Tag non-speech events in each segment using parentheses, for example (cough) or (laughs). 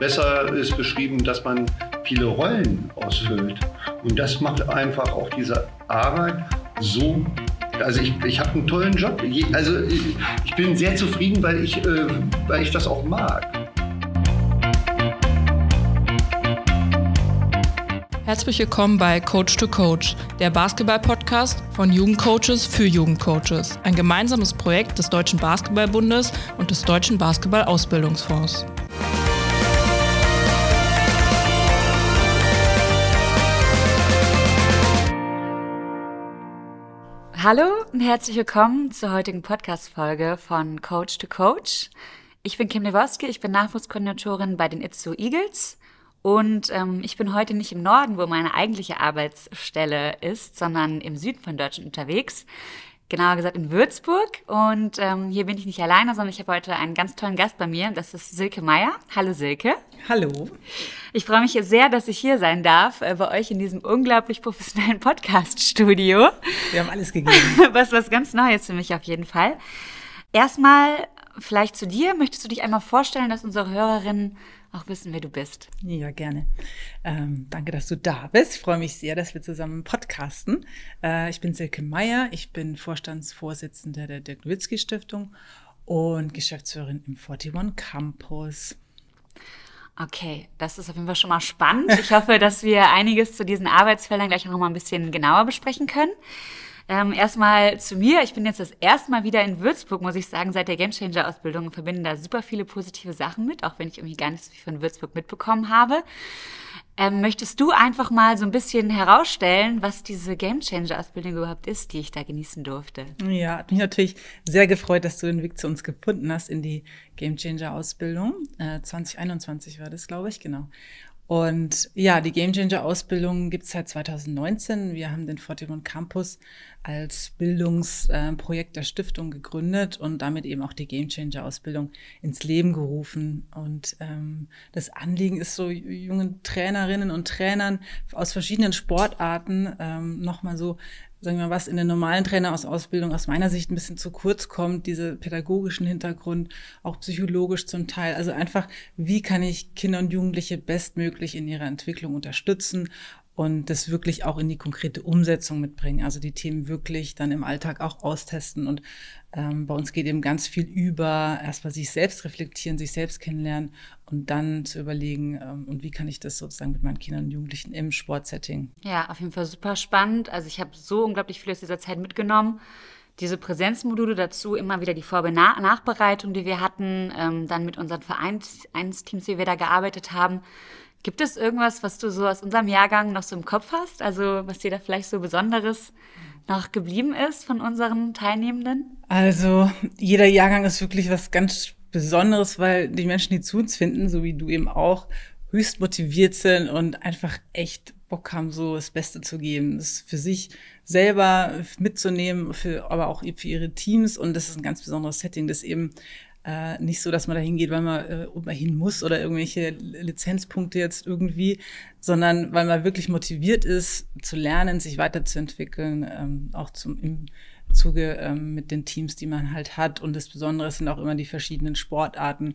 besser ist beschrieben, dass man viele Rollen ausfüllt. Und das macht einfach auch diese Arbeit so. Also ich, ich habe einen tollen Job. Also ich bin sehr zufrieden, weil ich, äh, weil ich das auch mag. Herzlich willkommen bei Coach to Coach, der Basketball-Podcast von Jugendcoaches für Jugendcoaches. Ein gemeinsames Projekt des Deutschen Basketballbundes und des Deutschen Basketball-Ausbildungsfonds. Hallo und herzlich willkommen zur heutigen Podcast-Folge von Coach to Coach. Ich bin Kim Newowski, ich bin Nachwuchskoordinatorin bei den Itzu Eagles und ähm, ich bin heute nicht im Norden, wo meine eigentliche Arbeitsstelle ist, sondern im Süden von Deutschland unterwegs. Genauer gesagt in Würzburg. Und ähm, hier bin ich nicht alleine, sondern ich habe heute einen ganz tollen Gast bei mir. Das ist Silke Meier. Hallo Silke. Hallo. Ich freue mich sehr, dass ich hier sein darf, äh, bei euch in diesem unglaublich professionellen (laughs) Podcast-Studio. Wir haben alles gegeben. (laughs) Was, was ganz Neues für mich auf jeden Fall. Erstmal vielleicht zu dir. Möchtest du dich einmal vorstellen, dass unsere Hörerinnen auch wissen, wer du bist. Ja, gerne. Ähm, danke, dass du da bist. Ich freue mich sehr, dass wir zusammen podcasten. Äh, ich bin Silke Meyer. Ich bin Vorstandsvorsitzende der Dirk Nowitzki Stiftung und Geschäftsführerin im 41 Campus. Okay, das ist auf jeden Fall schon mal spannend. Ich hoffe, dass wir einiges zu diesen Arbeitsfeldern gleich noch mal ein bisschen genauer besprechen können. Ähm, erstmal zu mir. Ich bin jetzt das erste Mal wieder in Würzburg, muss ich sagen, seit der Gamechanger-Ausbildung und verbinde da super viele positive Sachen mit, auch wenn ich irgendwie gar nicht so viel von Würzburg mitbekommen habe. Ähm, möchtest du einfach mal so ein bisschen herausstellen, was diese Gamechanger-Ausbildung überhaupt ist, die ich da genießen durfte? Ja, hat mich natürlich sehr gefreut, dass du den Weg zu uns gefunden hast in die Gamechanger-Ausbildung. Äh, 2021 war das, glaube ich, genau. Und ja, die Game Changer Ausbildung gibt es seit 2019. Wir haben den 41 Campus als Bildungsprojekt der Stiftung gegründet und damit eben auch die Game Changer Ausbildung ins Leben gerufen. Und ähm, das Anliegen ist so jungen Trainerinnen und Trainern aus verschiedenen Sportarten ähm, nochmal so sagen wir mal, was in der normalen Trainerausbildung aus meiner Sicht ein bisschen zu kurz kommt, diese pädagogischen Hintergrund, auch psychologisch zum Teil. Also einfach, wie kann ich Kinder und Jugendliche bestmöglich in ihrer Entwicklung unterstützen und das wirklich auch in die konkrete Umsetzung mitbringen. Also die Themen wirklich dann im Alltag auch austesten. Und ähm, bei uns geht eben ganz viel über erstmal sich selbst reflektieren, sich selbst kennenlernen und dann zu überlegen, ähm, und wie kann ich das sozusagen mit meinen Kindern und Jugendlichen im Sportsetting. Ja, auf jeden Fall super spannend. Also ich habe so unglaublich viel aus dieser Zeit mitgenommen diese Präsenzmodule dazu, immer wieder die Vor- und Nachbereitung, die wir hatten, ähm, dann mit unseren Vereinsteams, wie wir da gearbeitet haben. Gibt es irgendwas, was du so aus unserem Jahrgang noch so im Kopf hast? Also was dir da vielleicht so Besonderes noch geblieben ist von unseren Teilnehmenden? Also jeder Jahrgang ist wirklich was ganz Besonderes, weil die Menschen, die zu uns finden, so wie du eben auch, höchst motiviert sind und einfach echt Bock haben, so das Beste zu geben, das für sich selber mitzunehmen, für, aber auch für ihre Teams. Und das ist ein ganz besonderes Setting, das eben äh, nicht so, dass man da hingeht, weil man äh, hin muss oder irgendwelche Lizenzpunkte jetzt irgendwie, sondern weil man wirklich motiviert ist, zu lernen, sich weiterzuentwickeln, ähm, auch zum, im Zuge ähm, mit den Teams, die man halt hat. Und das Besondere sind auch immer die verschiedenen Sportarten.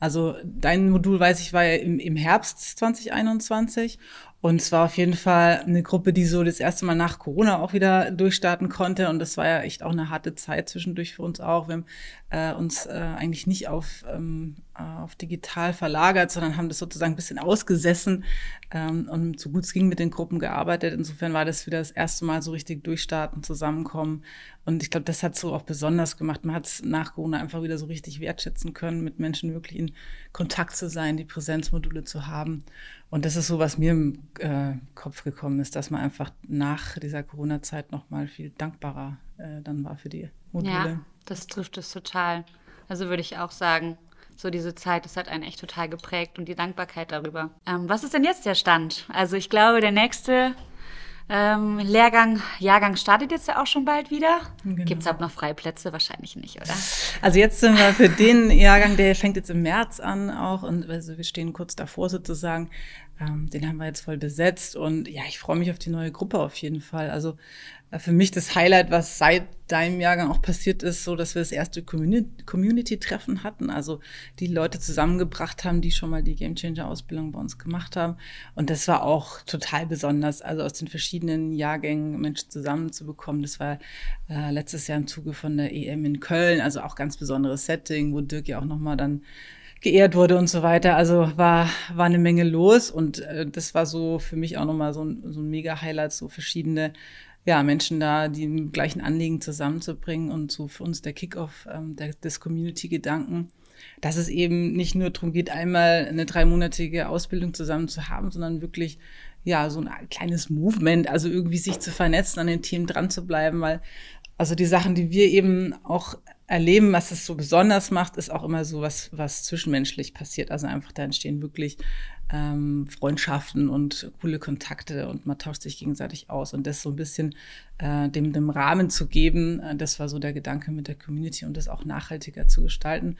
Also dein Modul, weiß ich, war ja im, im Herbst 2021 und es war auf jeden Fall eine Gruppe, die so das erste Mal nach Corona auch wieder durchstarten konnte. Und das war ja echt auch eine harte Zeit zwischendurch für uns auch. Wir haben äh, uns äh, eigentlich nicht auf, ähm, auf digital verlagert, sondern haben das sozusagen ein bisschen ausgesessen ähm, und so gut es ging mit den Gruppen gearbeitet. Insofern war das wieder das erste Mal so richtig durchstarten, zusammenkommen. Und ich glaube, das hat so auch besonders gemacht. Man hat es nach Corona einfach wieder so richtig wertschätzen können, mit Menschen wirklich in Kontakt zu sein, die Präsenzmodule zu haben. Und das ist so, was mir im äh, Kopf gekommen ist, dass man einfach nach dieser Corona-Zeit noch mal viel dankbarer äh, dann war für die Module. Ja, das trifft es total. Also würde ich auch sagen, so diese Zeit, das hat einen echt total geprägt und die Dankbarkeit darüber. Ähm, was ist denn jetzt der Stand? Also ich glaube, der nächste ähm, Lehrgang, Jahrgang startet jetzt ja auch schon bald wieder. Genau. Gibt es auch noch Freiplätze? Wahrscheinlich nicht, oder? Also jetzt sind wir für den Jahrgang, der fängt jetzt im März an auch und also wir stehen kurz davor sozusagen, ähm, den haben wir jetzt voll besetzt und ja, ich freue mich auf die neue Gruppe auf jeden Fall. Also äh, für mich das Highlight, was seit deinem Jahrgang auch passiert ist, so dass wir das erste Community-Treffen hatten, also die Leute zusammengebracht haben, die schon mal die Game Changer Ausbildung bei uns gemacht haben. Und das war auch total besonders, also aus den verschiedenen Jahrgängen Menschen zusammenzubekommen. Das war äh, letztes Jahr im Zuge von der EM in Köln, also auch ganz besonderes Setting, wo Dirk ja auch nochmal dann geehrt wurde und so weiter. Also war, war eine Menge los und äh, das war so für mich auch nochmal so ein, so ein mega Highlight, so verschiedene ja, Menschen da, die im gleichen Anliegen zusammenzubringen und so für uns der Kickoff ähm, der, des Community-Gedanken, dass es eben nicht nur darum geht, einmal eine dreimonatige Ausbildung zusammen zu haben, sondern wirklich ja so ein kleines Movement, also irgendwie sich zu vernetzen, an den Themen dran zu bleiben, weil also die Sachen, die wir eben auch erleben, was es so besonders macht, ist auch immer so was, was zwischenmenschlich passiert. Also einfach da entstehen wirklich ähm, Freundschaften und coole Kontakte und man tauscht sich gegenseitig aus und das so ein bisschen äh, dem, dem Rahmen zu geben, äh, das war so der Gedanke mit der Community und das auch nachhaltiger zu gestalten.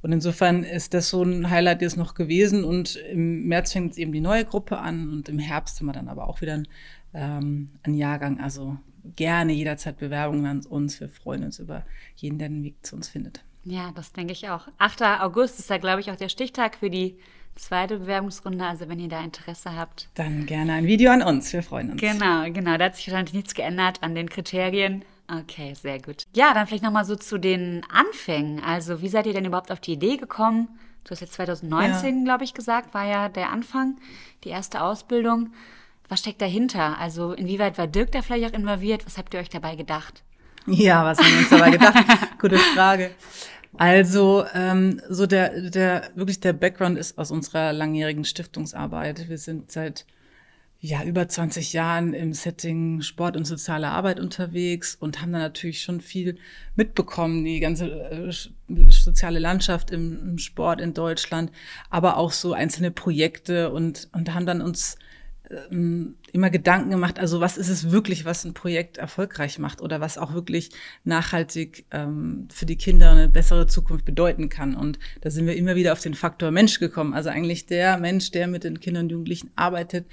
Und insofern ist das so ein Highlight jetzt noch gewesen und im März fängt jetzt eben die neue Gruppe an und im Herbst haben wir dann aber auch wieder einen, ähm, einen Jahrgang. Also gerne jederzeit Bewerbungen an uns. Wir freuen uns über jeden, der den Weg zu uns findet. Ja, das denke ich auch. 8. August ist da, glaube ich, auch der Stichtag für die zweite Bewerbungsrunde. Also wenn ihr da Interesse habt. Dann gerne ein Video an uns. Wir freuen uns. Genau, genau. Da hat sich wahrscheinlich nichts geändert an den Kriterien. Okay, sehr gut. Ja, dann vielleicht nochmal so zu den Anfängen. Also wie seid ihr denn überhaupt auf die Idee gekommen? Du hast jetzt 2019, ja. glaube ich, gesagt, war ja der Anfang, die erste Ausbildung. Was steckt dahinter? Also inwieweit war Dirk da vielleicht auch involviert? Was habt ihr euch dabei gedacht? Ja, was haben wir uns dabei gedacht? (laughs) Gute Frage. Also ähm, so der der wirklich der Background ist aus unserer langjährigen Stiftungsarbeit. Wir sind seit ja über 20 Jahren im Setting Sport und soziale Arbeit unterwegs und haben da natürlich schon viel mitbekommen, die ganze äh, soziale Landschaft im, im Sport in Deutschland, aber auch so einzelne Projekte und und haben dann uns immer Gedanken gemacht, also was ist es wirklich, was ein Projekt erfolgreich macht oder was auch wirklich nachhaltig ähm, für die Kinder eine bessere Zukunft bedeuten kann. Und da sind wir immer wieder auf den Faktor Mensch gekommen. Also eigentlich der Mensch, der mit den Kindern und Jugendlichen arbeitet,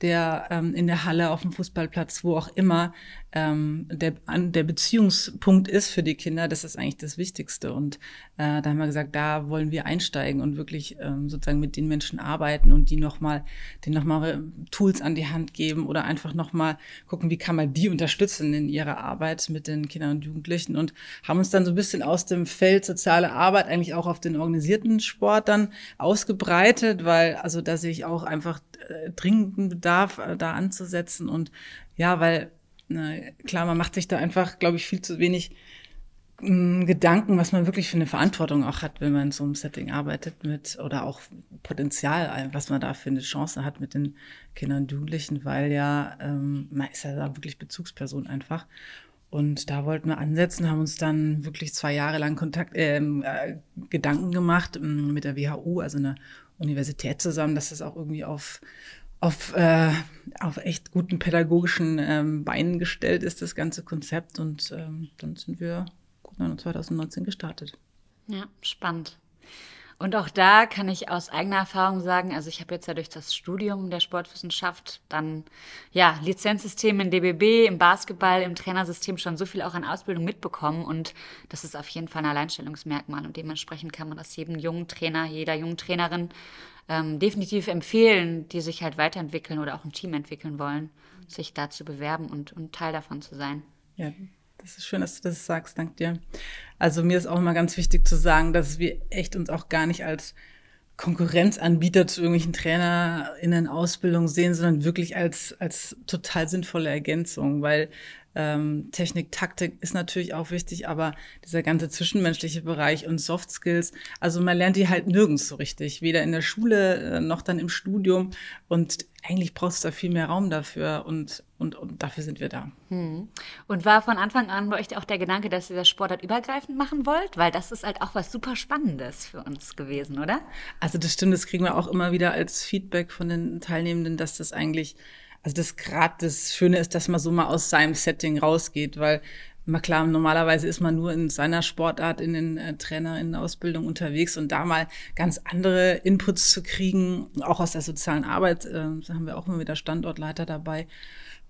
der ähm, in der Halle, auf dem Fußballplatz, wo auch immer ähm, der, an, der Beziehungspunkt ist für die Kinder, das ist eigentlich das Wichtigste. Und äh, da haben wir gesagt, da wollen wir einsteigen und wirklich ähm, sozusagen mit den Menschen arbeiten und die nochmal, denen nochmal Tools an die Hand geben oder einfach nochmal gucken, wie kann man die unterstützen in ihrer Arbeit mit den Kindern und Jugendlichen und haben uns dann so ein bisschen aus dem Feld soziale Arbeit eigentlich auch auf den organisierten Sport dann ausgebreitet, weil also da sehe ich auch einfach äh, dringenden Bedarf, äh, da anzusetzen und ja, weil na, klar, man macht sich da einfach, glaube ich, viel zu wenig mh, mm, Gedanken, was man wirklich für eine Verantwortung auch hat, wenn man in so einem Setting arbeitet mit oder auch Potenzial, was man da für eine Chance hat mit den Kindern und Jugendlichen, weil ja, ähm, man ist ja da wirklich Bezugsperson einfach. Und da wollten wir ansetzen, haben uns dann wirklich zwei Jahre lang Kontakt, ähm, äh, Gedanken gemacht äh, mit der WHU, also einer Universität zusammen, dass das auch irgendwie auf auf, äh, auf echt guten pädagogischen ähm, Beinen gestellt ist, das ganze Konzept. Und ähm, dann sind wir 2019 gestartet. Ja, spannend. Und auch da kann ich aus eigener Erfahrung sagen, also ich habe jetzt ja durch das Studium der Sportwissenschaft dann ja Lizenzsystem in DBB, im Basketball, im Trainersystem schon so viel auch an Ausbildung mitbekommen und das ist auf jeden Fall ein Alleinstellungsmerkmal und dementsprechend kann man das jedem jungen Trainer, jeder jungen Trainerin ähm, definitiv empfehlen, die sich halt weiterentwickeln oder auch ein Team entwickeln wollen, sich da zu bewerben und, und Teil davon zu sein. Ja, das ist schön, dass du das sagst, dank dir. Also mir ist auch immer ganz wichtig zu sagen, dass wir echt uns auch gar nicht als Konkurrenzanbieter zu irgendwelchen TrainerInnen Ausbildung sehen, sondern wirklich als, als total sinnvolle Ergänzung, weil ähm, Technik, Taktik ist natürlich auch wichtig, aber dieser ganze zwischenmenschliche Bereich und Soft Skills, also man lernt die halt nirgends so richtig, weder in der Schule äh, noch dann im Studium und eigentlich braucht es da viel mehr Raum dafür und, und, und dafür sind wir da. Hm. Und war von Anfang an bei euch auch der Gedanke, dass ihr das Sportart übergreifend machen wollt? Weil das ist halt auch was super Spannendes für uns gewesen, oder? Also das stimmt, das kriegen wir auch immer wieder als Feedback von den Teilnehmenden, dass das eigentlich also das gerade das Schöne ist, dass man so mal aus seinem Setting rausgeht, weil Immer klar, normalerweise ist man nur in seiner Sportart in den äh, Trainerinnenausbildung unterwegs und da mal ganz andere Inputs zu kriegen, auch aus der sozialen Arbeit, äh, da haben wir auch immer wieder Standortleiter dabei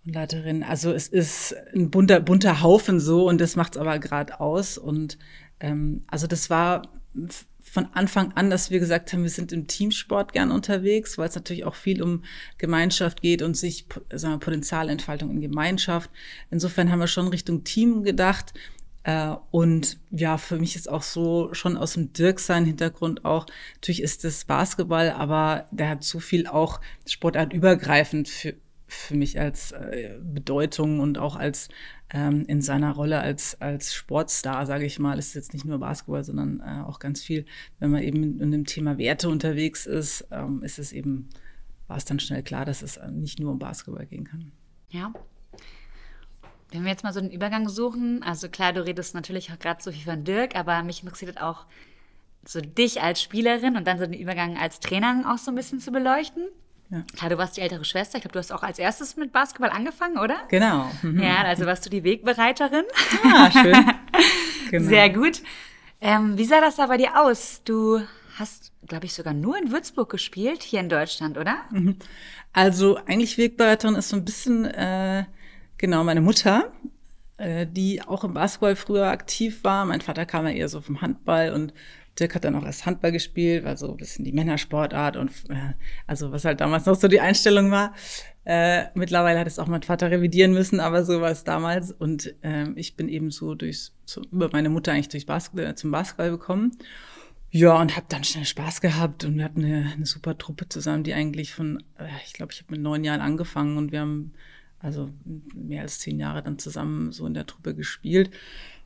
und Leiterinnen. Also es ist ein bunter, bunter Haufen so und das macht es aber gerade aus. Und ähm, also das war von Anfang an, dass wir gesagt haben, wir sind im Teamsport gern unterwegs, weil es natürlich auch viel um Gemeinschaft geht und sich sagen wir, Potenzialentfaltung in Gemeinschaft. Insofern haben wir schon Richtung Team gedacht. Äh, und ja, für mich ist auch so schon aus dem Dirk sein Hintergrund auch, natürlich ist das Basketball, aber der hat so viel auch sportartübergreifend für, für mich als äh, Bedeutung und auch als ähm, in seiner Rolle als, als Sportstar, sage ich mal, ist jetzt nicht nur Basketball, sondern äh, auch ganz viel, wenn man eben in dem Thema Werte unterwegs ist, ähm, ist es eben, war es dann schnell klar, dass es nicht nur um Basketball gehen kann. Ja. Wenn wir jetzt mal so einen Übergang suchen, also klar, du redest natürlich auch gerade so viel von Dirk, aber mich interessiert auch so dich als Spielerin und dann so den Übergang als Trainerin auch so ein bisschen zu beleuchten. Ja. Klar, du warst die ältere Schwester. Ich glaube, du hast auch als erstes mit Basketball angefangen, oder? Genau. Mhm. Ja, also warst du die Wegbereiterin. Ah, schön. (laughs) Genau. Sehr gut. Ähm, wie sah das da bei dir aus? Du hast, glaube ich, sogar nur in Würzburg gespielt, hier in Deutschland, oder? Mhm. Also eigentlich Wegbereiterin ist so ein bisschen, äh, genau, meine Mutter, äh, die auch im Basketball früher aktiv war. Mein Vater kam ja eher so vom Handball und Dirk hat dann auch erst Handball gespielt, war so ein bisschen die Männersportart und äh, also was halt damals noch so die Einstellung war. Äh, mittlerweile hat es auch mein Vater revidieren müssen, aber so war es damals. Und äh, ich bin eben so durchs, so über meine Mutter eigentlich durchs Basketball, zum Basketball gekommen. Ja, und habe dann schnell Spaß gehabt und wir hatten eine, eine super Truppe zusammen, die eigentlich von, äh, ich glaube, ich habe mit neun Jahren angefangen und wir haben also mehr als zehn Jahre dann zusammen so in der Truppe gespielt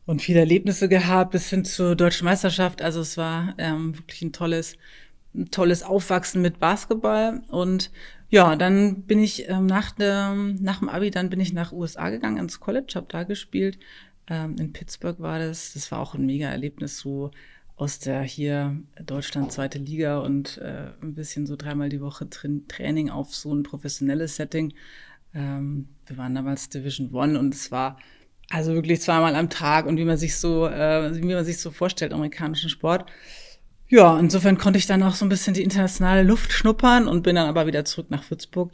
und viele Erlebnisse gehabt bis hin zur deutschen Meisterschaft. Also es war ähm, wirklich ein tolles, ein tolles Aufwachsen mit Basketball. Und ja, dann bin ich ähm, nach, der, nach dem Abi, dann bin ich nach USA gegangen, ins College, habe da gespielt. Ähm, in Pittsburgh war das. Das war auch ein mega Erlebnis, so aus der hier Deutschland zweite Liga und äh, ein bisschen so dreimal die Woche Training auf so ein professionelles Setting. Ähm, wir waren damals Division One und es war also wirklich zweimal am Tag und wie man sich so, äh, wie man sich so vorstellt, amerikanischen Sport. Ja, insofern konnte ich dann auch so ein bisschen die internationale Luft schnuppern und bin dann aber wieder zurück nach Würzburg.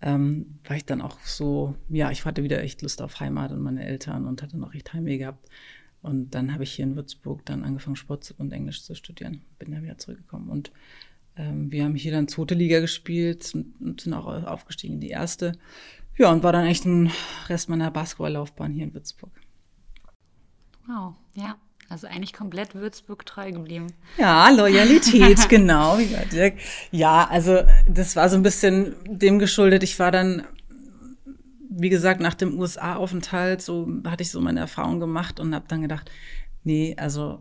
Ähm, weil ich dann auch so, ja, ich hatte wieder echt Lust auf Heimat und meine Eltern und hatte noch echt Heimweh gehabt. Und dann habe ich hier in Würzburg dann angefangen, Sport und Englisch zu studieren. Bin dann wieder zurückgekommen. Und ähm, wir haben hier dann zweite Liga gespielt und sind auch aufgestiegen in die erste. Ja, und war dann echt ein Rest meiner Basketballlaufbahn hier in Würzburg. Wow, ja. Also eigentlich komplett Würzburg treu geblieben. Ja, Loyalität, (laughs) genau. Ja, also das war so ein bisschen dem geschuldet. Ich war dann, wie gesagt, nach dem USA-Aufenthalt, so hatte ich so meine Erfahrung gemacht und habe dann gedacht, nee, also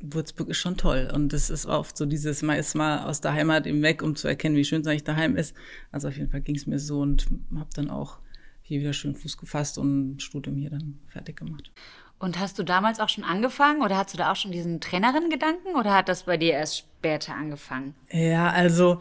Würzburg ist schon toll. Und das ist oft so dieses, man ist mal aus der Heimat eben weg, um zu erkennen, wie schön es eigentlich daheim ist. Also auf jeden Fall ging es mir so und habe dann auch hier wieder schön Fuß gefasst und Studium hier dann fertig gemacht. Und hast du damals auch schon angefangen oder hast du da auch schon diesen Trainerin-Gedanken oder hat das bei dir erst später angefangen? Ja, also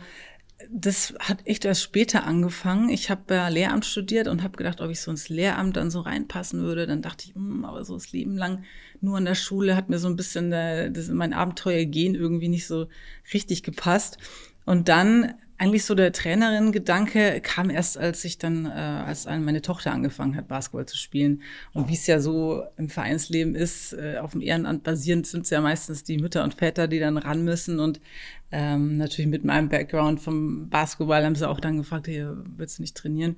das hat echt erst später angefangen. Ich habe ja Lehramt studiert und habe gedacht, ob ich so ins Lehramt dann so reinpassen würde. Dann dachte ich, hm, aber so das Leben lang nur in der Schule hat mir so ein bisschen der, das, mein Abenteuergehen irgendwie nicht so richtig gepasst. Und dann eigentlich so der Trainerin-Gedanke kam erst, als ich dann, äh, als meine Tochter angefangen hat, Basketball zu spielen. Und wie es ja so im Vereinsleben ist, äh, auf dem Ehrenamt basierend sind es ja meistens die Mütter und Väter, die dann ran müssen. Und ähm, natürlich mit meinem Background vom Basketball haben sie auch dann gefragt, hey, willst du nicht trainieren?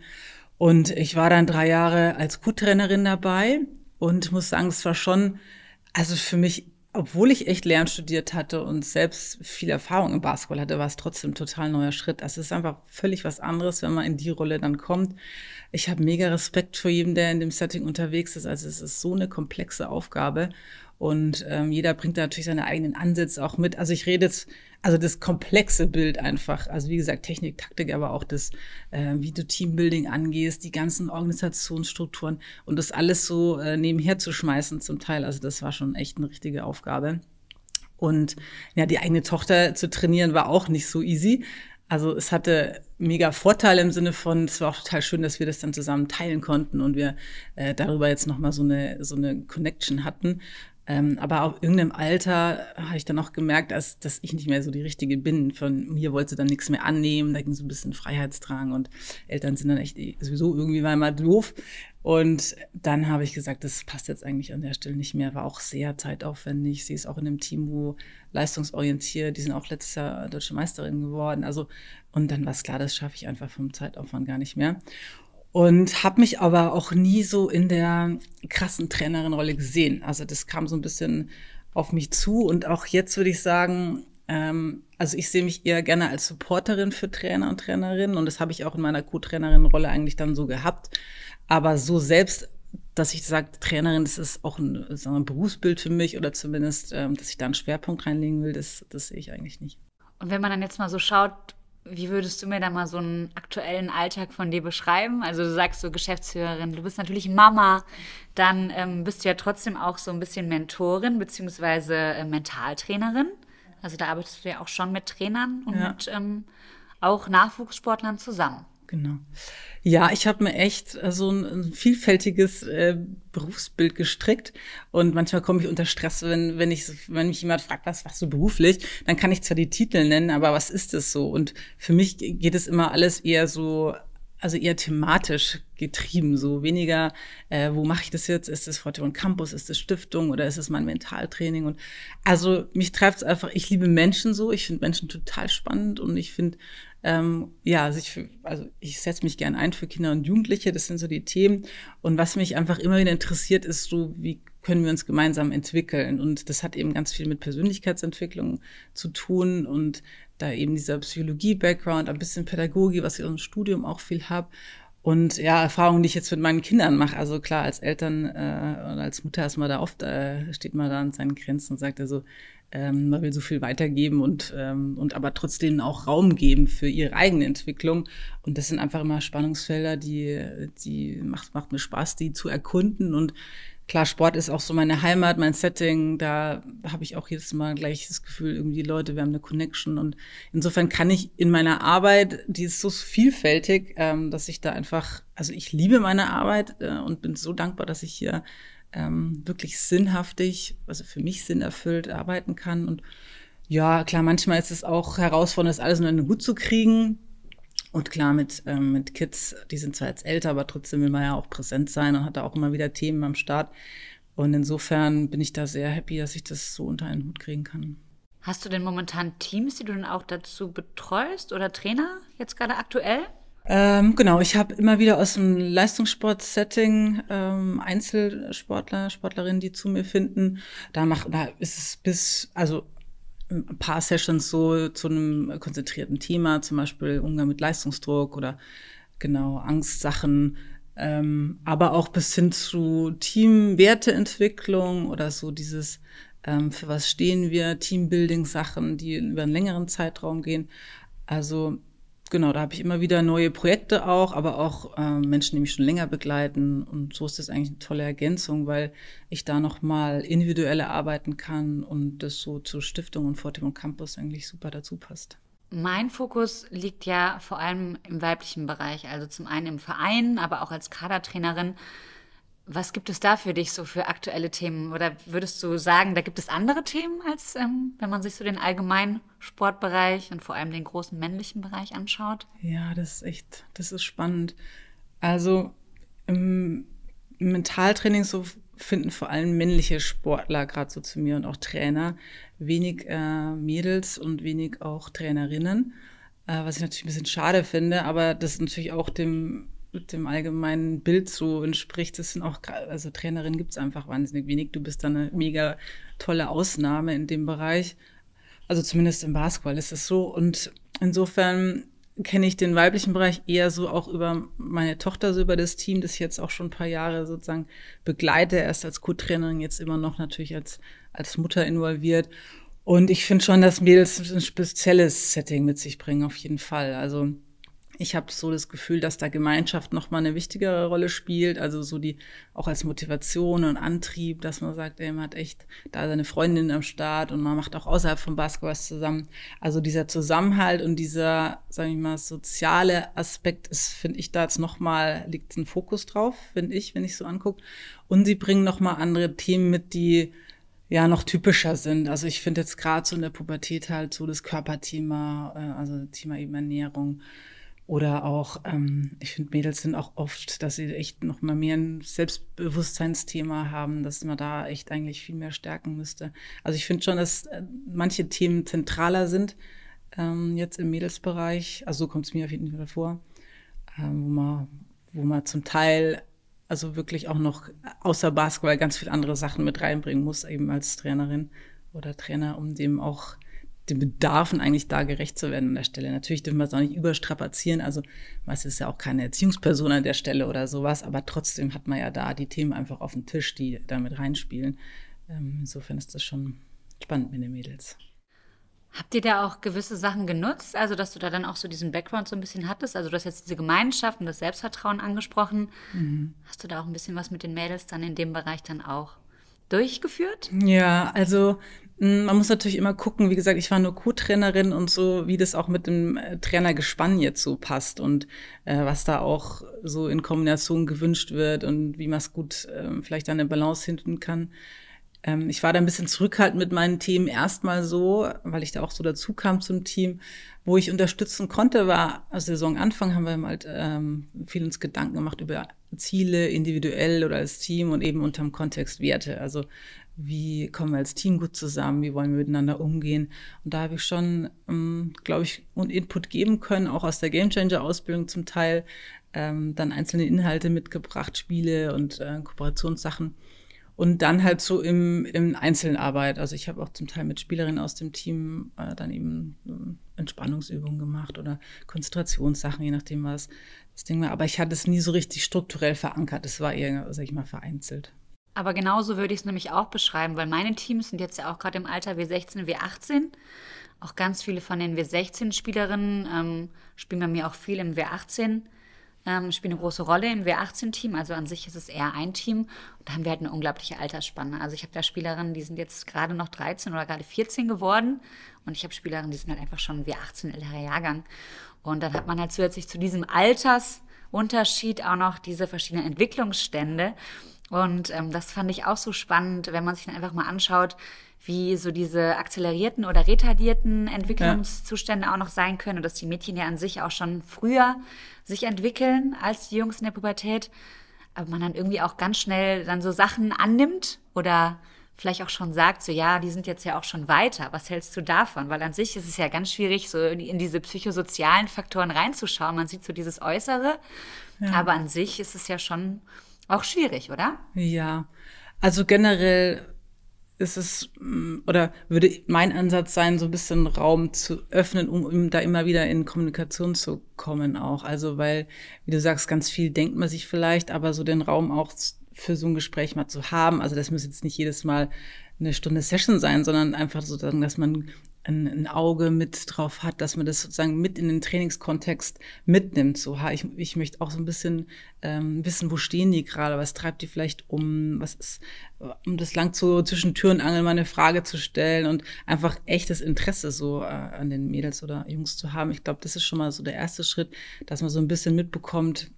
Und ich war dann drei Jahre als Q-Trainerin dabei und muss sagen, es war schon, also für mich obwohl ich echt Lernen studiert hatte und selbst viel Erfahrung im Basketball hatte, war es trotzdem total neuer Schritt. Also es ist einfach völlig was anderes, wenn man in die Rolle dann kommt. Ich habe mega Respekt vor jedem, der in dem Setting unterwegs ist. Also es ist so eine komplexe Aufgabe. Und ähm, jeder bringt da natürlich seine eigenen Ansätze auch mit. Also ich rede jetzt, also das komplexe Bild einfach, also wie gesagt, Technik, Taktik, aber auch das, äh, wie du Teambuilding angehst, die ganzen Organisationsstrukturen und das alles so äh, nebenher zu schmeißen zum Teil. Also das war schon echt eine richtige Aufgabe. Und ja, die eigene Tochter zu trainieren war auch nicht so easy. Also es hatte mega Vorteil im Sinne von, es war auch total schön, dass wir das dann zusammen teilen konnten und wir äh, darüber jetzt nochmal so eine, so eine Connection hatten. Ähm, aber auf irgendeinem Alter habe ich dann auch gemerkt, dass, dass ich nicht mehr so die Richtige bin. Von mir wollte dann nichts mehr annehmen, da ging so ein bisschen Freiheitsdrang und Eltern sind dann echt sowieso irgendwie mal doof. Und dann habe ich gesagt, das passt jetzt eigentlich an der Stelle nicht mehr. War auch sehr zeitaufwendig. Sie ist auch in einem Team, wo leistungsorientiert, die sind auch letztes Jahr deutsche Meisterin geworden. Also, und dann war es klar, das schaffe ich einfach vom Zeitaufwand gar nicht mehr und habe mich aber auch nie so in der krassen Trainerin-Rolle gesehen. Also das kam so ein bisschen auf mich zu und auch jetzt würde ich sagen, ähm, also ich sehe mich eher gerne als Supporterin für Trainer und Trainerinnen und das habe ich auch in meiner Co-Trainerin-Rolle eigentlich dann so gehabt. Aber so selbst, dass ich sage, Trainerin, das ist auch ein, sagen wir, ein Berufsbild für mich oder zumindest, ähm, dass ich da einen Schwerpunkt reinlegen will, das, das sehe ich eigentlich nicht. Und wenn man dann jetzt mal so schaut, wie würdest du mir da mal so einen aktuellen Alltag von dir beschreiben? Also du sagst so Geschäftsführerin, du bist natürlich Mama, dann ähm, bist du ja trotzdem auch so ein bisschen Mentorin beziehungsweise äh, Mentaltrainerin. Also da arbeitest du ja auch schon mit Trainern und ja. mit ähm, auch Nachwuchssportlern zusammen. Genau. Ja, ich habe mir echt äh, so ein, ein vielfältiges äh, Berufsbild gestrickt und manchmal komme ich unter Stress, wenn wenn ich wenn mich jemand fragt, was was du beruflich, dann kann ich zwar die Titel nennen, aber was ist es so? Und für mich geht es immer alles eher so also eher thematisch getrieben, so weniger, äh, wo mache ich das jetzt? Ist es Fortune Campus, ist es Stiftung oder ist es mein Mentaltraining? Und also mich treibt es einfach, ich liebe Menschen so, ich finde Menschen total spannend und ich finde ähm, ja, also ich, also ich setze mich gern ein für Kinder und Jugendliche, das sind so die Themen. Und was mich einfach immer wieder interessiert, ist so, wie können wir uns gemeinsam entwickeln? Und das hat eben ganz viel mit Persönlichkeitsentwicklung zu tun und da eben dieser Psychologie-Background, ein bisschen Pädagogik, was ich dem Studium auch viel habe. Und ja, Erfahrungen, die ich jetzt mit meinen Kindern mache. Also klar, als Eltern äh, oder als Mutter ist man da oft, äh, steht man da an seinen Grenzen und sagt also, ähm, man will so viel weitergeben und, ähm, und aber trotzdem auch Raum geben für ihre eigene Entwicklung. Und das sind einfach immer Spannungsfelder, die, die macht, macht mir Spaß, die zu erkunden. Und klar, Sport ist auch so meine Heimat, mein Setting. Da habe ich auch jedes Mal gleich das Gefühl, irgendwie Leute, wir haben eine Connection. Und insofern kann ich in meiner Arbeit, die ist so vielfältig, ähm, dass ich da einfach, also ich liebe meine Arbeit äh, und bin so dankbar, dass ich hier ähm, wirklich sinnhaftig, also für mich Sinn erfüllt arbeiten kann. Und ja, klar, manchmal ist es auch herausfordernd, das alles nur in den Hut zu kriegen. Und klar, mit, ähm, mit Kids, die sind zwar jetzt älter, aber trotzdem will man ja auch präsent sein und hat da auch immer wieder Themen am Start. Und insofern bin ich da sehr happy, dass ich das so unter einen Hut kriegen kann. Hast du denn momentan Teams, die du dann auch dazu betreust oder Trainer jetzt gerade aktuell? Ähm, genau, ich habe immer wieder aus dem Leistungssport-Setting ähm, Einzelsportler, Sportlerinnen, die zu mir finden. Da, mach, da ist es bis, also ein paar Sessions so zu einem konzentrierten Thema, zum Beispiel Umgang mit Leistungsdruck oder genau Angstsachen, ähm, aber auch bis hin zu Teamwerteentwicklung oder so dieses, ähm, für was stehen wir, Teambuilding-Sachen, die über einen längeren Zeitraum gehen. Also genau, da habe ich immer wieder neue Projekte auch, aber auch äh, Menschen, die mich schon länger begleiten. Und so ist das eigentlich eine tolle Ergänzung, weil ich da nochmal individueller arbeiten kann und das so zur Stiftung und Fortimum Campus eigentlich super dazu passt. Mein Fokus liegt ja vor allem im weiblichen Bereich, also zum einen im Verein, aber auch als Kadertrainerin. Was gibt es da für dich so für aktuelle Themen? Oder würdest du sagen, da gibt es andere Themen, als ähm, wenn man sich so den allgemeinen Sportbereich und vor allem den großen männlichen Bereich anschaut? Ja, das ist echt, das ist spannend. Also im Mentaltraining so finden vor allem männliche Sportler gerade so zu mir und auch Trainer wenig äh, Mädels und wenig auch Trainerinnen, äh, was ich natürlich ein bisschen schade finde, aber das ist natürlich auch dem dem allgemeinen Bild so entspricht. Das sind auch, also Trainerinnen gibt es einfach wahnsinnig wenig. Du bist da eine mega tolle Ausnahme in dem Bereich. Also zumindest im Basketball ist es so. Und insofern kenne ich den weiblichen Bereich eher so auch über meine Tochter, so über das Team, das ich jetzt auch schon ein paar Jahre sozusagen begleite, erst als Co-Trainerin, jetzt immer noch natürlich als, als Mutter involviert. Und ich finde schon, dass Mädels ein spezielles Setting mit sich bringen, auf jeden Fall. Also ich habe so das Gefühl, dass da Gemeinschaft noch mal eine wichtigere Rolle spielt, also so die auch als Motivation und Antrieb, dass man sagt, ey, man hat echt da seine Freundin am Start und man macht auch außerhalb vom Basketball zusammen. Also dieser Zusammenhalt und dieser, sage ich mal, soziale Aspekt ist, finde ich, da jetzt noch mal liegt ein Fokus drauf, finde ich, wenn ich so angucke. Und sie bringen noch mal andere Themen mit, die ja noch typischer sind. Also ich finde jetzt gerade so in der Pubertät halt so das Körperthema, äh, also Thema eben Ernährung oder auch, ähm, ich finde, Mädels sind auch oft, dass sie echt noch mal mehr ein Selbstbewusstseinsthema haben, dass man da echt eigentlich viel mehr stärken müsste. Also ich finde schon, dass äh, manche Themen zentraler sind ähm, jetzt im Mädelsbereich. Also so kommt es mir auf jeden Fall vor, ähm, wo man, wo man zum Teil also wirklich auch noch außer Basketball ganz viele andere Sachen mit reinbringen muss, eben als Trainerin oder Trainer, um dem auch den Bedarfen eigentlich da gerecht zu werden an der Stelle. Natürlich dürfen wir es auch nicht überstrapazieren. Also meistens ist ja auch keine Erziehungsperson an der Stelle oder sowas, aber trotzdem hat man ja da die Themen einfach auf dem Tisch, die damit reinspielen. Ähm, insofern ist das schon spannend mit den Mädels. Habt ihr da auch gewisse Sachen genutzt? Also, dass du da dann auch so diesen Background so ein bisschen hattest? Also, du hast jetzt diese Gemeinschaft und das Selbstvertrauen angesprochen. Mhm. Hast du da auch ein bisschen was mit den Mädels dann in dem Bereich dann auch durchgeführt? Ja, also hm, man muss natürlich immer gucken, wie gesagt, ich war nur Co-Trainerin und so, wie das auch mit dem äh, Trainergespann jetzt so passt und äh, was da auch so in Kombination gewünscht wird und wie man es gut äh, vielleicht eine Balance finden kann. Ähm, ich war da ein bisschen zurückhaltend mit meinen Themen erstmal so, weil ich da auch so dazu kam zum Team. Wo ich unterstützen konnte, war, als Saisonanfang haben wir halt ähm, viel uns Gedanken gemacht über Ziele individuell oder als Team und eben unterm Kontext Werte. Also wie kommen wir als Team gut zusammen, wie wollen wir miteinander umgehen. Und da habe ich schon, ähm, glaube ich, einen Input geben können, auch aus der Gamechanger-Ausbildung zum Teil, ähm, dann einzelne Inhalte mitgebracht, Spiele und äh, Kooperationssachen. Und dann halt so im, im Einzelarbeit. Also ich habe auch zum Teil mit Spielerinnen aus dem Team äh, dann eben äh, Entspannungsübungen gemacht oder Konzentrationssachen, je nachdem was das Ding war. Aber ich hatte es nie so richtig strukturell verankert. Es war eher, sag ich mal, vereinzelt. Aber genauso würde ich es nämlich auch beschreiben, weil meine Teams sind jetzt ja auch gerade im Alter W16, W18. Auch ganz viele von den W16-Spielerinnen ähm, spielen bei mir auch viel im W18 ähm, spielen eine große Rolle im W18-Team. Also an sich ist es eher ein Team. Und da haben wir halt eine unglaubliche Altersspanne. Also ich habe da Spielerinnen, die sind jetzt gerade noch 13 oder gerade 14 geworden. Und ich habe Spielerinnen, die sind halt einfach schon W18 älterer Jahrgang. Und dann hat man halt zusätzlich zu diesem Altersunterschied auch noch diese verschiedenen Entwicklungsstände. Und ähm, das fand ich auch so spannend, wenn man sich dann einfach mal anschaut, wie so diese akzelerierten oder retardierten Entwicklungszustände ja. auch noch sein können und dass die Mädchen ja an sich auch schon früher sich entwickeln als die Jungs in der Pubertät, aber man dann irgendwie auch ganz schnell dann so Sachen annimmt oder vielleicht auch schon sagt, so ja, die sind jetzt ja auch schon weiter. Was hältst du davon? Weil an sich ist es ja ganz schwierig, so in diese psychosozialen Faktoren reinzuschauen. Man sieht so dieses Äußere, ja. aber an sich ist es ja schon auch schwierig, oder? Ja, also generell ist es mm, oder würde mein Ansatz sein, so ein bisschen Raum zu öffnen, um, um, da immer wieder in Kommunikation zu kommen auch. Also weil, wie du sagst, ganz viel denkt man sich vielleicht, aber so den Raum auch für so ein Gespräch mal zu haben. Also das muss jetzt nicht jedes Mal eine Stunde Session sein, sondern einfach sozusagen, dass man ein, ein, Auge mit drauf hat, dass man das sozusagen mit in den Trainingskontext mitnimmt. So, ich, ich möchte auch so ein bisschen ähm, wissen, wo stehen die gerade, was treibt die vielleicht um, was ist, um das lang zu zwischen Tür und Angel mal eine Frage zu stellen und einfach echtes Interesse so äh, an den Mädels oder Jungs zu haben. Ich glaube, das ist schon mal so der erste Schritt, dass man so ein bisschen mitbekommt,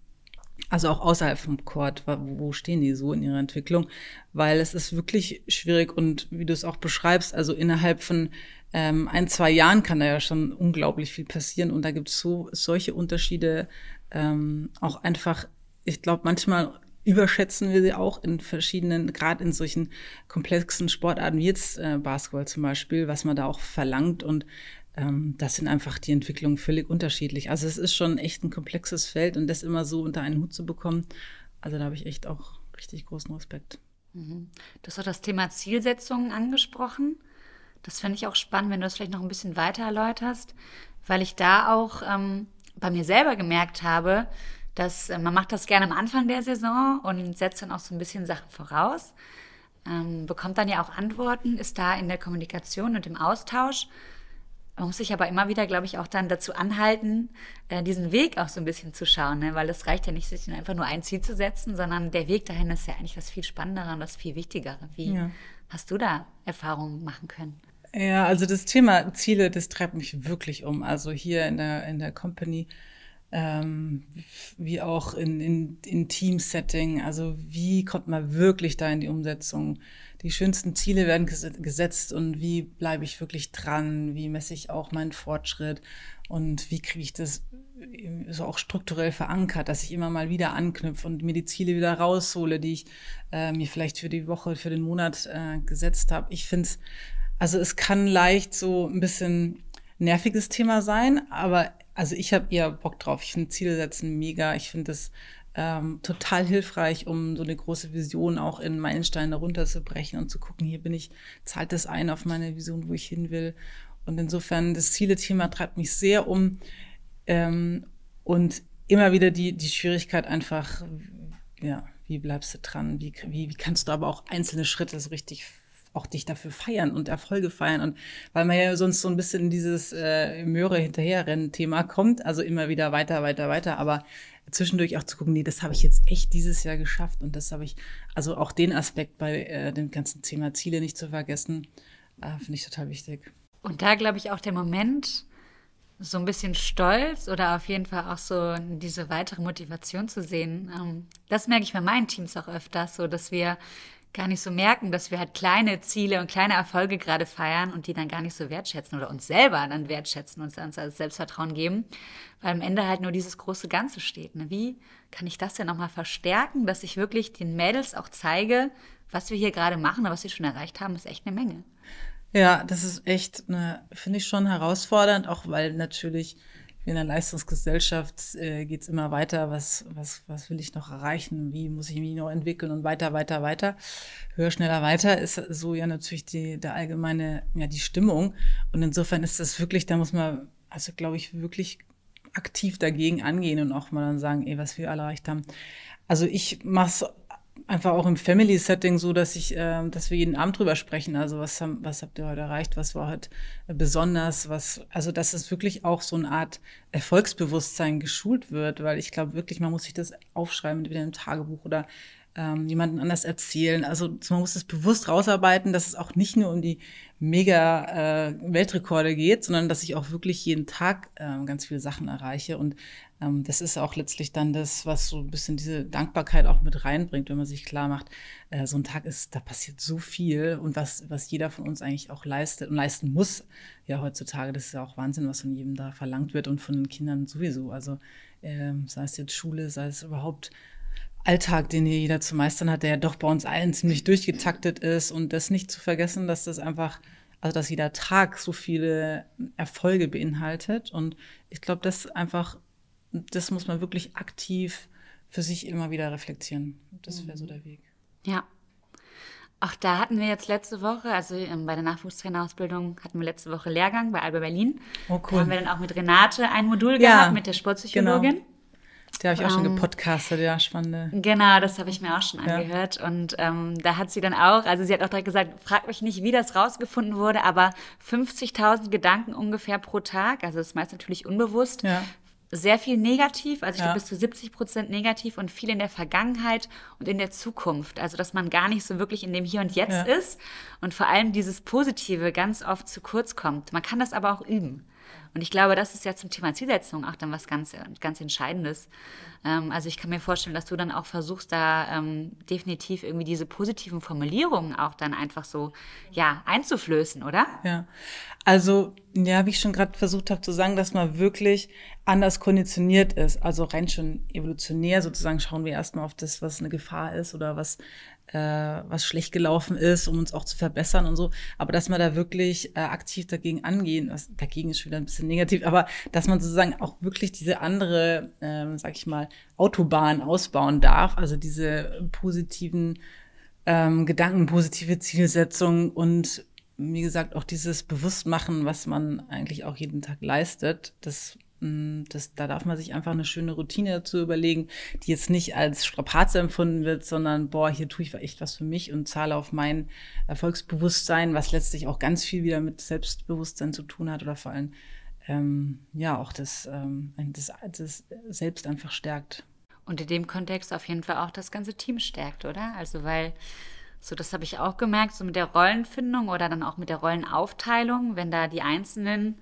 also auch außerhalb vom Court, wo stehen die so in ihrer Entwicklung? Weil es ist wirklich schwierig und wie du es auch beschreibst, also innerhalb von ähm, ein, zwei Jahren kann da ja schon unglaublich viel passieren und da gibt es so solche Unterschiede ähm, auch einfach, ich glaube, manchmal überschätzen wir sie auch in verschiedenen, gerade in solchen komplexen Sportarten wie jetzt äh, Basketball zum Beispiel, was man da auch verlangt und ähm, das sind einfach die Entwicklungen völlig unterschiedlich. Also es ist schon echt ein komplexes Feld und das immer so unter einen Hut zu bekommen, also da habe ich echt auch richtig großen Respekt. Mhm. Du hast auch das Thema Zielsetzungen angesprochen. Das fände ich auch spannend, wenn du das vielleicht noch ein bisschen weiter erläuterst, weil ich da auch ähm, bei mir selber gemerkt habe, dass äh, man macht das gerne am Anfang der Saison und setzt dann auch so ein bisschen Sachen voraus, ähm, bekommt dann ja auch Antworten, ist da in der Kommunikation und im Austausch. Man muss sich aber immer wieder, glaube ich, auch dann dazu anhalten, äh, diesen Weg auch so ein bisschen zu schauen, ne? weil es reicht ja nicht, sich einfach nur ein Ziel zu setzen, sondern der Weg dahin ist ja eigentlich das viel Spannendere und das viel Wichtigere. Wie ja. hast du da Erfahrungen machen können? Ja, also das Thema Ziele, das treibt mich wirklich um. Also hier in der, in der Company, ähm, wie auch in, in, in Team-Setting. Also wie kommt man wirklich da in die Umsetzung? Die schönsten Ziele werden gesetzt und wie bleibe ich wirklich dran? Wie messe ich auch meinen Fortschritt? Und wie kriege ich das so auch strukturell verankert, dass ich immer mal wieder anknüpfe und mir die Ziele wieder raushole, die ich äh, mir vielleicht für die Woche, für den Monat äh, gesetzt habe. Ich finde es, also es kann leicht so ein bisschen nerviges Thema sein, aber also ich habe eher Bock drauf. Ich finde Ziele setzen mega. Ich finde es ähm, total hilfreich, um so eine große Vision auch in Meilensteine runterzubrechen und zu gucken, hier bin ich, zahlt das ein auf meine Vision, wo ich hin will. Und insofern, das Ziele-Thema treibt mich sehr um. Ähm, und immer wieder die, die Schwierigkeit einfach, ja, wie bleibst du dran? Wie, wie, wie kannst du aber auch einzelne Schritte so richtig auch dich dafür feiern und Erfolge feiern. Und weil man ja sonst so ein bisschen in dieses äh, Möhre hinterherrennen Thema kommt, also immer wieder weiter, weiter, weiter, aber zwischendurch auch zu gucken, nee, das habe ich jetzt echt dieses Jahr geschafft und das habe ich, also auch den Aspekt bei äh, dem ganzen Thema Ziele nicht zu vergessen, äh, finde ich total wichtig. Und da glaube ich auch der Moment, so ein bisschen stolz oder auf jeden Fall auch so diese weitere Motivation zu sehen. Ähm, das merke ich bei meinen Teams auch öfters, so dass wir gar nicht so merken, dass wir halt kleine Ziele und kleine Erfolge gerade feiern und die dann gar nicht so wertschätzen oder uns selber dann wertschätzen und uns als Selbstvertrauen geben, weil am Ende halt nur dieses große Ganze steht. Ne? Wie kann ich das denn nochmal verstärken, dass ich wirklich den Mädels auch zeige, was wir hier gerade machen und was wir schon erreicht haben, ist echt eine Menge. Ja, das ist echt, finde ich schon herausfordernd, auch weil natürlich in der Leistungsgesellschaft äh, geht es immer weiter, was, was, was will ich noch erreichen, wie muss ich mich noch entwickeln und weiter, weiter, weiter. Höher, schneller, weiter ist so ja natürlich die, der allgemeine, ja, die Stimmung. Und insofern ist das wirklich, da muss man, also glaube ich, wirklich aktiv dagegen angehen und auch mal dann sagen, ey, was wir alle erreicht haben. Also ich mache es einfach auch im Family-Setting so, dass ich, äh, dass wir jeden Abend drüber sprechen. Also was haben, was habt ihr heute erreicht? Was war heute besonders? Was, also dass es wirklich auch so eine Art Erfolgsbewusstsein geschult wird, weil ich glaube wirklich, man muss sich das aufschreiben, entweder im Tagebuch oder ähm, jemanden anders erzählen. Also man muss es bewusst rausarbeiten, dass es auch nicht nur um die mega äh, Weltrekorde geht, sondern dass ich auch wirklich jeden Tag äh, ganz viele Sachen erreiche. Und ähm, das ist auch letztlich dann das, was so ein bisschen diese Dankbarkeit auch mit reinbringt, wenn man sich klar macht, äh, so ein Tag ist, da passiert so viel und was, was jeder von uns eigentlich auch leistet und leisten muss. Ja, heutzutage, das ist ja auch Wahnsinn, was von jedem da verlangt wird und von den Kindern sowieso. Also äh, sei es jetzt Schule, sei es überhaupt Alltag, den hier jeder zu meistern hat, der ja doch bei uns allen ziemlich durchgetaktet ist und das nicht zu vergessen, dass das einfach, also dass jeder Tag so viele Erfolge beinhaltet und ich glaube, das einfach, das muss man wirklich aktiv für sich immer wieder reflektieren. Das wäre so der Weg. Ja. Auch da hatten wir jetzt letzte Woche, also ähm, bei der Nachwuchstrainerausbildung hatten wir letzte Woche Lehrgang bei Alba Berlin. Oh cool. Da haben wir dann auch mit Renate ein Modul ja, gehabt mit der Sportpsychologin. Genau. Die habe ich auch um, schon ähm, gepodcastet, ja, spannende. Genau, das habe ich mir auch schon ja. angehört. Und ähm, da hat sie dann auch, also sie hat auch direkt gesagt, frag mich nicht, wie das rausgefunden wurde, aber 50.000 Gedanken ungefähr pro Tag, also das ist meist natürlich unbewusst. Ja. Sehr viel negativ, also ich ja. glaube bis zu 70 Prozent negativ und viel in der Vergangenheit und in der Zukunft. Also dass man gar nicht so wirklich in dem Hier und Jetzt ist und vor allem dieses Positive ganz oft zu kurz kommt. Man kann das aber auch üben. Und ich glaube, das ist ja zum Thema Zielsetzung auch dann was ganz, ganz Entscheidendes. Ähm, also ich kann mir vorstellen, dass du dann auch versuchst, da ähm, definitiv irgendwie diese positiven Formulierungen auch dann einfach so, ja, einzuflößen, oder? Ja. Also, ja, wie ich schon gerade versucht habe zu sagen, dass man wirklich anders konditioniert ist. Also rein schon evolutionär sozusagen schauen wir erstmal auf das, was eine Gefahr ist oder was äh, was schlecht gelaufen ist, um uns auch zu verbessern und so. Aber dass man da wirklich äh, aktiv dagegen angehen, was, dagegen ist schon wieder ein bisschen negativ, aber dass man sozusagen auch wirklich diese andere, äh, sag ich mal, Autobahn ausbauen darf, also diese positiven ähm, Gedanken, positive Zielsetzung und wie gesagt auch dieses Bewusstmachen, was man eigentlich auch jeden Tag leistet, das das, da darf man sich einfach eine schöne Routine dazu überlegen, die jetzt nicht als Strapaze empfunden wird, sondern boah, hier tue ich echt was für mich und zahle auf mein Erfolgsbewusstsein, was letztlich auch ganz viel wieder mit Selbstbewusstsein zu tun hat oder vor allem ähm, ja auch das, ähm, das, das Selbst einfach stärkt. Und in dem Kontext auf jeden Fall auch das ganze Team stärkt, oder? Also weil so, das habe ich auch gemerkt, so mit der Rollenfindung oder dann auch mit der Rollenaufteilung, wenn da die einzelnen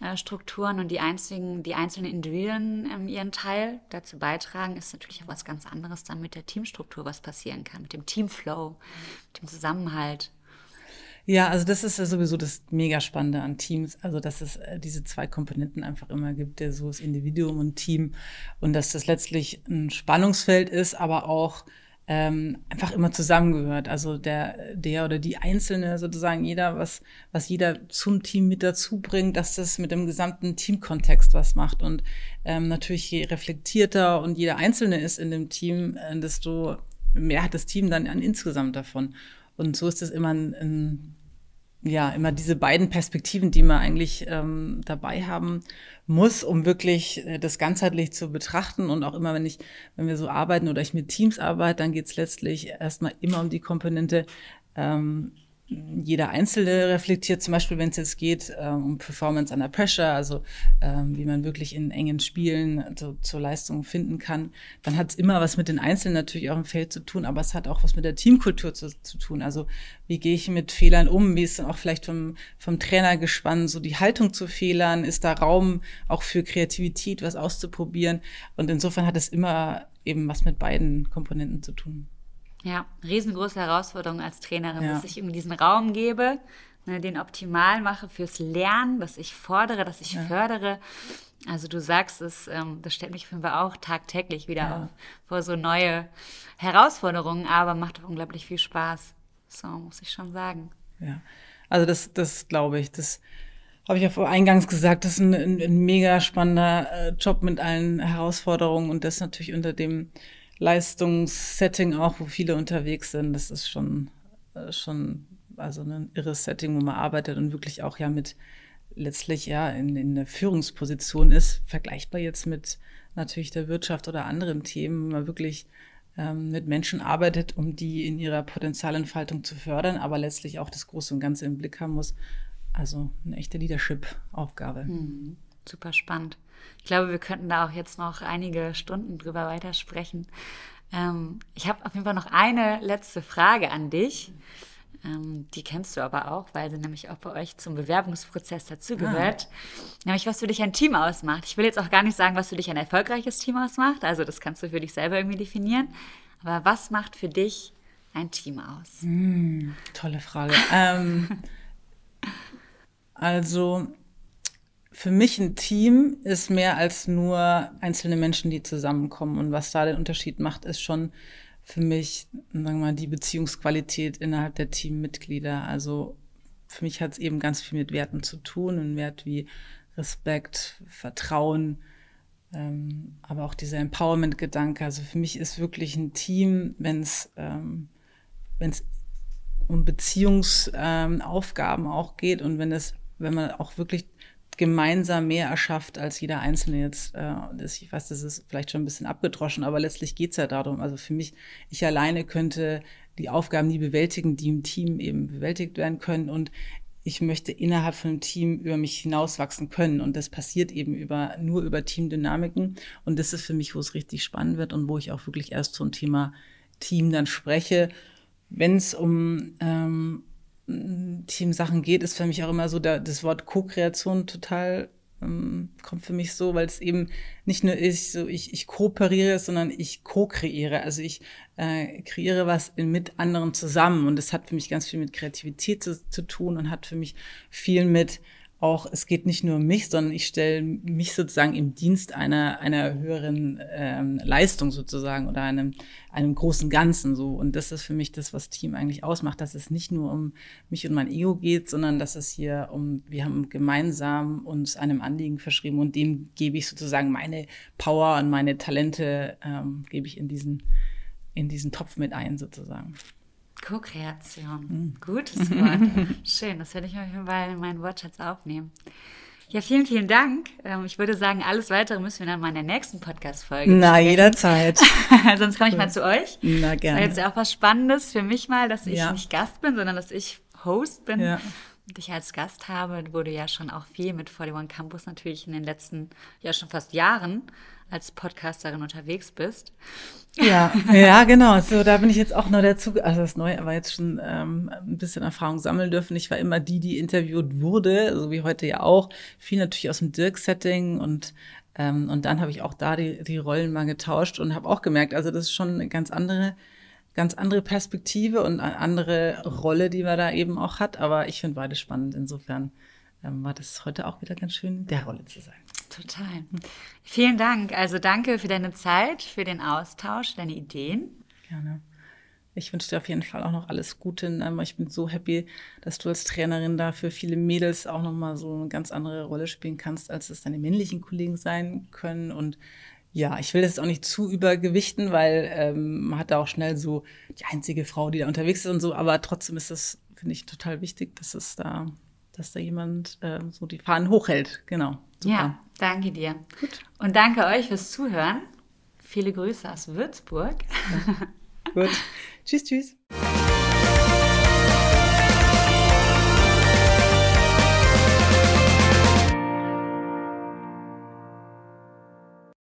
äh, Strukturen und die einzigen, die einzelnen Individuen ähm, ihren Teil dazu beitragen, ist natürlich auch was ganz anderes dann mit der Teamstruktur, was passieren kann, mit dem Teamflow, mit dem Zusammenhalt. Ja, also das ist ja sowieso das mega Spannende an Teams, also dass es äh, diese zwei Komponenten einfach immer gibt, der so das Individuum und Team und dass das letztlich ein Spannungsfeld ist, aber auch ähm, einfach immer zusammengehört. Also der, der oder die Einzelne sozusagen, jeder, was, was jeder zum Team mit dazu bringt, dass das mit dem gesamten Teamkontext was macht. Und ähm, natürlich je reflektierter und jeder Einzelne ist in dem Team, äh, desto mehr hat das Team dann an insgesamt davon. Und so ist es immer ein, ein ja, immer diese beiden Perspektiven, die man eigentlich ähm, dabei haben muss, um wirklich äh, das ganzheitlich zu betrachten. Und auch immer, wenn ich, wenn wir so arbeiten oder ich mit Teams arbeite, dann geht es letztlich erstmal immer um die Komponente, ähm, jeder Einzelne reflektiert, zum Beispiel, wenn es jetzt geht ähm, um Performance under Pressure, also ähm, wie man wirklich in engen Spielen so, zur Leistung finden kann, dann hat es immer was mit den Einzelnen natürlich auch im Feld zu tun, aber es hat auch was mit der Teamkultur zu, zu tun. Also wie gehe ich mit Fehlern um? Wie ist dann auch vielleicht vom, vom Trainer gespannt, so die Haltung zu Fehlern? Ist da Raum auch für Kreativität, was auszuprobieren? Und insofern hat es immer eben was mit beiden Komponenten zu tun. Ja, riesengroße Herausforderung als Trainerin, ja. dass ich irgendwie diesen Raum gebe, ne, den optimal mache fürs Lernen, dass ich fordere, dass ich ja. fördere. Also du sagst es, ähm, das stellt mich für mich auch tagtäglich wieder ja. vor so neue Herausforderungen, aber macht unglaublich viel Spaß. So muss ich schon sagen. Ja, also das, das glaube ich, das habe ich ja vor eingangs gesagt, das ist ein, ein, ein mega spannender äh, Job mit allen Herausforderungen und das natürlich unter dem Leistungssetting auch, wo viele unterwegs sind. Das ist schon, äh, schon also ein irres Setting, wo man arbeitet und wirklich auch ja mit letztlich ja in, in der Führungsposition ist, vergleichbar jetzt mit natürlich der Wirtschaft oder anderen Themen, wo man wirklich ähm, mit Menschen arbeitet, um die in ihrer Potenzialentfaltung zu fördern, aber letztlich auch das Große und Ganze im Blick haben muss. Also eine echte Leadership-Aufgabe. Mhm. Super spannend. Ich glaube, wir könnten da auch jetzt noch einige Stunden drüber weitersprechen. Ähm, ich habe auf jeden Fall noch eine letzte Frage an dich. Ähm, die kennst du aber auch, weil sie nämlich auch bei euch zum Bewerbungsprozess dazugehört. Ah. Nämlich, was für dich ein Team ausmacht. Ich will jetzt auch gar nicht sagen, was für dich ein erfolgreiches Team ausmacht. Also, das kannst du für dich selber irgendwie definieren. Aber was macht für dich ein Team aus? Mm, tolle Frage. ähm, (laughs) also, für mich ein Team ist mehr als nur einzelne Menschen, die zusammenkommen. Und was da den Unterschied macht, ist schon für mich, sagen wir mal, die Beziehungsqualität innerhalb der Teammitglieder. Also für mich hat es eben ganz viel mit Werten zu tun, ein Wert wie Respekt, Vertrauen, ähm, aber auch dieser Empowerment-Gedanke. Also für mich ist wirklich ein Team, wenn es ähm, es um Beziehungsaufgaben ähm, auch geht und wenn es, wenn man auch wirklich gemeinsam mehr erschafft als jeder Einzelne jetzt. Äh, das, ich weiß, das ist vielleicht schon ein bisschen abgedroschen, aber letztlich geht es ja darum. Also für mich, ich alleine könnte die Aufgaben nie bewältigen, die im Team eben bewältigt werden können. Und ich möchte innerhalb von einem Team über mich hinauswachsen können. Und das passiert eben über, nur über Teamdynamiken. Und das ist für mich, wo es richtig spannend wird und wo ich auch wirklich erst zum Thema Team dann spreche. Wenn es um ähm, Teamsachen geht, ist für mich auch immer so, da, das Wort Co-Kreation total ähm, kommt für mich so, weil es eben nicht nur ist, so ich, ich kooperiere, sondern ich co-kreiere. Also ich äh, kreiere was in, mit anderen zusammen. Und das hat für mich ganz viel mit Kreativität zu, zu tun und hat für mich viel mit auch, es geht nicht nur um mich, sondern ich stelle mich sozusagen im Dienst einer, einer höheren ähm, Leistung sozusagen oder einem, einem großen Ganzen so. Und das ist für mich das, was Team eigentlich ausmacht, dass es nicht nur um mich und mein Ego geht, sondern dass es hier um, wir haben gemeinsam uns einem Anliegen verschrieben und dem gebe ich sozusagen meine Power und meine Talente, ähm, gebe ich in diesen, in diesen Topf mit ein sozusagen. Co-Kreation. Mhm. Gutes (laughs) Wort. Schön, das werde ich auf jeden Fall in meinen Wortschatz aufnehmen. Ja, vielen, vielen Dank. Ähm, ich würde sagen, alles weitere müssen wir dann mal in der nächsten Podcast-Folge Na, jederzeit. (laughs) Sonst komme ich mal zu euch. Na, gerne. Das war jetzt auch was Spannendes für mich mal, dass ich Ja. nicht Gast bin, sondern dass ich Host bin. Ja. Und dich als Gast habe, du ja schon auch viel mit 41 Campus natürlich in den letzten, ja schon fast Jahren als Podcasterin unterwegs bist. Ja, ja, genau. So, da bin ich jetzt auch noch dazu, also das Neue, aber jetzt schon ähm, ein bisschen Erfahrung sammeln dürfen. Ich war immer die, die interviewt wurde, so wie heute ja auch. Viel natürlich aus dem Dirk-Setting und ähm, und dann habe ich auch da die, die Rollen mal getauscht und habe auch gemerkt, also das ist schon eine ganz andere, ganz andere Perspektive und eine andere Rolle, die man da eben auch hat. Aber ich finde beides spannend. Insofern ähm, war das heute auch wieder ganz schön, der Rolle zu sein. Total. Vielen Dank. Also danke für deine Zeit, für den Austausch, deine Ideen. Gerne. Ich wünsche dir auf jeden Fall auch noch alles Gute. Ähm, Ich bin so happy, dass du als Trainerin da für viele Mädels auch nochmal so eine ganz andere Rolle spielen kannst, als es deine männlichen Kollegen sein können. Und ja, ich will das auch nicht zu übergewichten, weil ähm, man hat da auch schnell so die einzige Frau, die da unterwegs ist und so. Aber trotzdem ist das, finde ich, total wichtig, dass es da, dass da jemand ähm, so die Fahnen hochhält. Genau. Super. Ja, danke dir. Und danke euch fürs Zuhören. Viele Grüße aus Würzburg. Gut. (laughs) tschüss, tschüss.